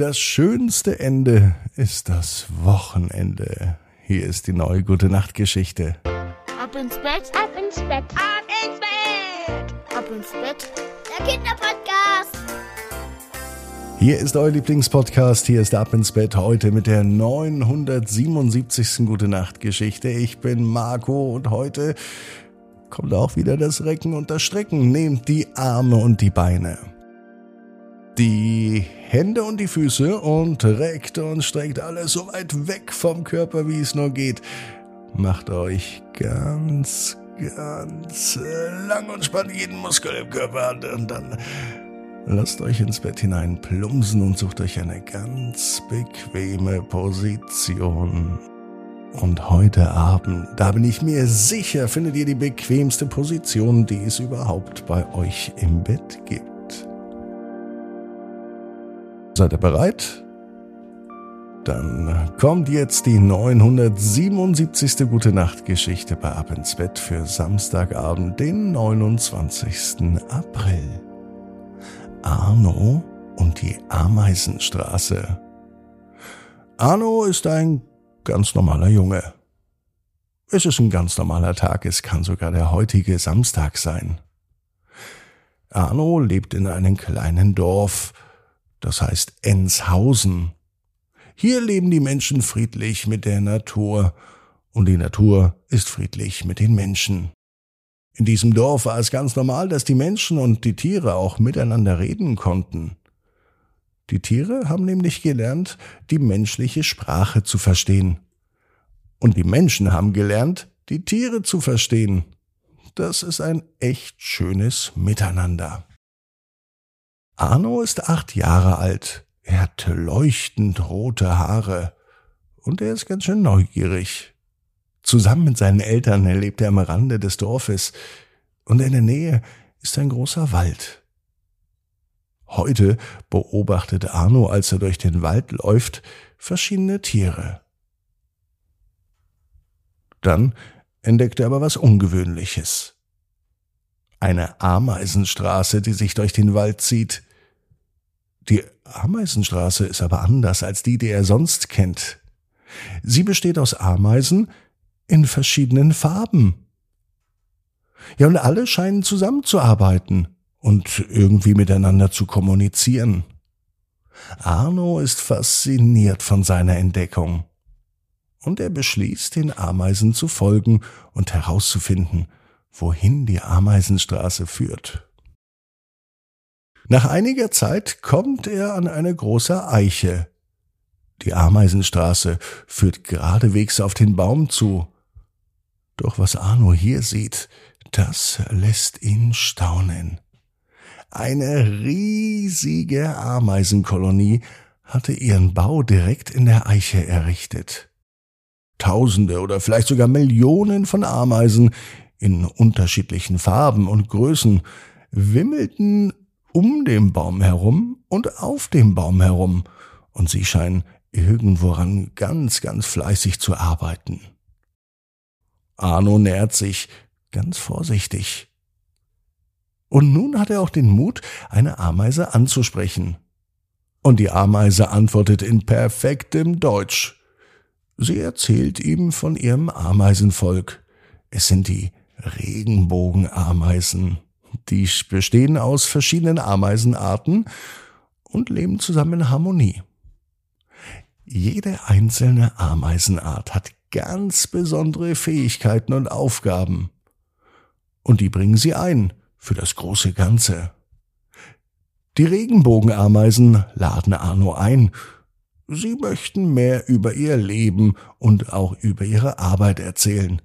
Das schönste Ende ist das Wochenende. Hier ist die neue Gute Nacht Geschichte. Ab ins Bett, Ab ins Bett, ab ins Bett, ab ins Bett. der Kinderpodcast. Hier ist euer Lieblingspodcast. Hier ist Ab ins Bett heute mit der 977. Gute Nacht Geschichte. Ich bin Marco und heute kommt auch wieder das Recken und das Strecken. Nehmt die Arme und die Beine. Die Hände und die Füße und reckt und streckt alles so weit weg vom Körper, wie es nur geht. Macht euch ganz, ganz lang und spannt jeden Muskel im Körper an und dann lasst euch ins Bett hinein plumpsen und sucht euch eine ganz bequeme Position. Und heute Abend, da bin ich mir sicher, findet ihr die bequemste Position, die es überhaupt bei euch im Bett gibt. Seid ihr bereit? Dann kommt jetzt die 977. Gute Nacht Geschichte bei Ab ins Bett für Samstagabend, den 29. April. Arno und die Ameisenstraße. Arno ist ein ganz normaler Junge. Es ist ein ganz normaler Tag, es kann sogar der heutige Samstag sein. Arno lebt in einem kleinen Dorf, das heißt Enshausen. Hier leben die Menschen friedlich mit der Natur und die Natur ist friedlich mit den Menschen. In diesem Dorf war es ganz normal, dass die Menschen und die Tiere auch miteinander reden konnten. Die Tiere haben nämlich gelernt, die menschliche Sprache zu verstehen. Und die Menschen haben gelernt, die Tiere zu verstehen. Das ist ein echt schönes Miteinander. Arno ist acht Jahre alt. Er hat leuchtend rote Haare. Und er ist ganz schön neugierig. Zusammen mit seinen Eltern lebt er am Rande des Dorfes. Und in der Nähe ist ein großer Wald. Heute beobachtet Arno, als er durch den Wald läuft, verschiedene Tiere. Dann entdeckt er aber was Ungewöhnliches. Eine Ameisenstraße, die sich durch den Wald zieht. Die Ameisenstraße ist aber anders als die, die er sonst kennt. Sie besteht aus Ameisen in verschiedenen Farben. Ja, und alle scheinen zusammenzuarbeiten und irgendwie miteinander zu kommunizieren. Arno ist fasziniert von seiner Entdeckung. Und er beschließt, den Ameisen zu folgen und herauszufinden, wohin die Ameisenstraße führt. Nach einiger Zeit kommt er an eine große Eiche. Die Ameisenstraße führt geradewegs auf den Baum zu. Doch was Arno hier sieht, das lässt ihn staunen. Eine riesige Ameisenkolonie hatte ihren Bau direkt in der Eiche errichtet. Tausende oder vielleicht sogar Millionen von Ameisen in unterschiedlichen Farben und Größen wimmelten um den Baum herum und auf dem Baum herum, und sie scheinen irgendworan ganz, ganz fleißig zu arbeiten. Arno nähert sich ganz vorsichtig. Und nun hat er auch den Mut, eine Ameise anzusprechen. Und die Ameise antwortet in perfektem Deutsch. Sie erzählt ihm von ihrem Ameisenvolk. Es sind die Regenbogenameisen. Die bestehen aus verschiedenen Ameisenarten und leben zusammen in Harmonie. Jede einzelne Ameisenart hat ganz besondere Fähigkeiten und Aufgaben. Und die bringen sie ein für das große Ganze. Die Regenbogenameisen laden Arno ein. Sie möchten mehr über ihr Leben und auch über ihre Arbeit erzählen.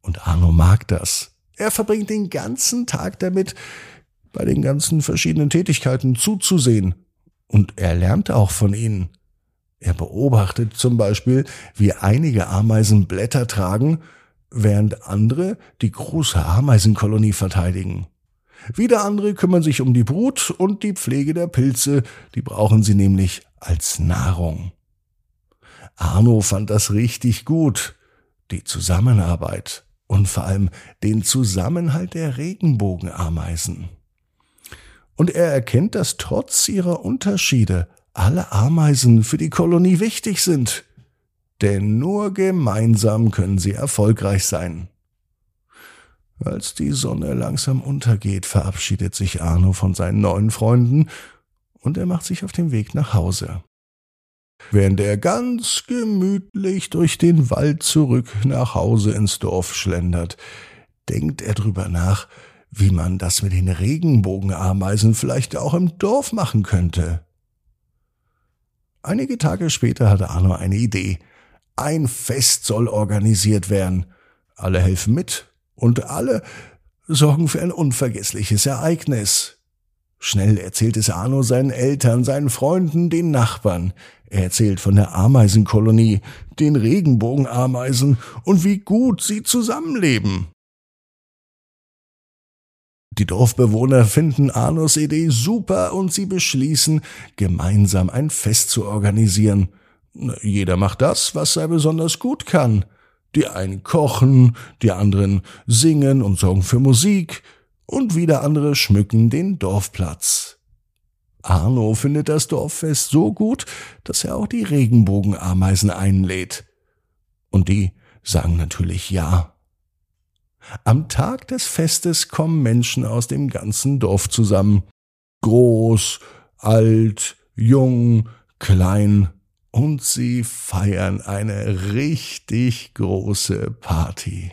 Und Arno mag das. Er verbringt den ganzen Tag damit, bei den ganzen verschiedenen Tätigkeiten zuzusehen. Und er lernt auch von ihnen. Er beobachtet zum Beispiel, wie einige Ameisen Blätter tragen, während andere die große Ameisenkolonie verteidigen. Wieder andere kümmern sich um die Brut und die Pflege der Pilze, die brauchen sie nämlich als Nahrung. Arno fand das richtig gut, die Zusammenarbeit und vor allem den Zusammenhalt der Regenbogenameisen. Und er erkennt, dass trotz ihrer Unterschiede alle Ameisen für die Kolonie wichtig sind. Denn nur gemeinsam können sie erfolgreich sein. Als die Sonne langsam untergeht, verabschiedet sich Arno von seinen neuen Freunden und er macht sich auf den Weg nach Hause. Während er ganz gemütlich durch den Wald zurück nach Hause ins Dorf schlendert, denkt er drüber nach, wie man das mit den Regenbogenameisen vielleicht auch im Dorf machen könnte. Einige Tage später hatte Arno eine Idee. Ein Fest soll organisiert werden. Alle helfen mit und alle sorgen für ein unvergessliches Ereignis. Schnell erzählt es Arno seinen Eltern, seinen Freunden, den Nachbarn. Er erzählt von der Ameisenkolonie, den Regenbogenameisen und wie gut sie zusammenleben. Die Dorfbewohner finden Arnos Idee super und sie beschließen, gemeinsam ein Fest zu organisieren. Jeder macht das, was er besonders gut kann. Die einen kochen, die anderen singen und sorgen für Musik, und wieder andere schmücken den Dorfplatz. Arno findet das Dorffest so gut, dass er auch die Regenbogenameisen einlädt. Und die sagen natürlich ja. Am Tag des Festes kommen Menschen aus dem ganzen Dorf zusammen. Groß, alt, jung, klein, und sie feiern eine richtig große Party.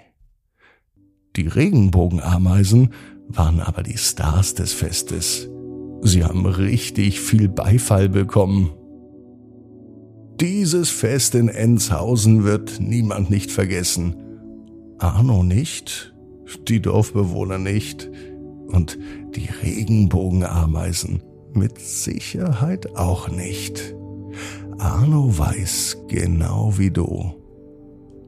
Die Regenbogenameisen waren aber die Stars des Festes. Sie haben richtig viel Beifall bekommen. Dieses Fest in Enshausen wird niemand nicht vergessen. Arno nicht, die Dorfbewohner nicht und die Regenbogenameisen mit Sicherheit auch nicht. Arno weiß genau wie du.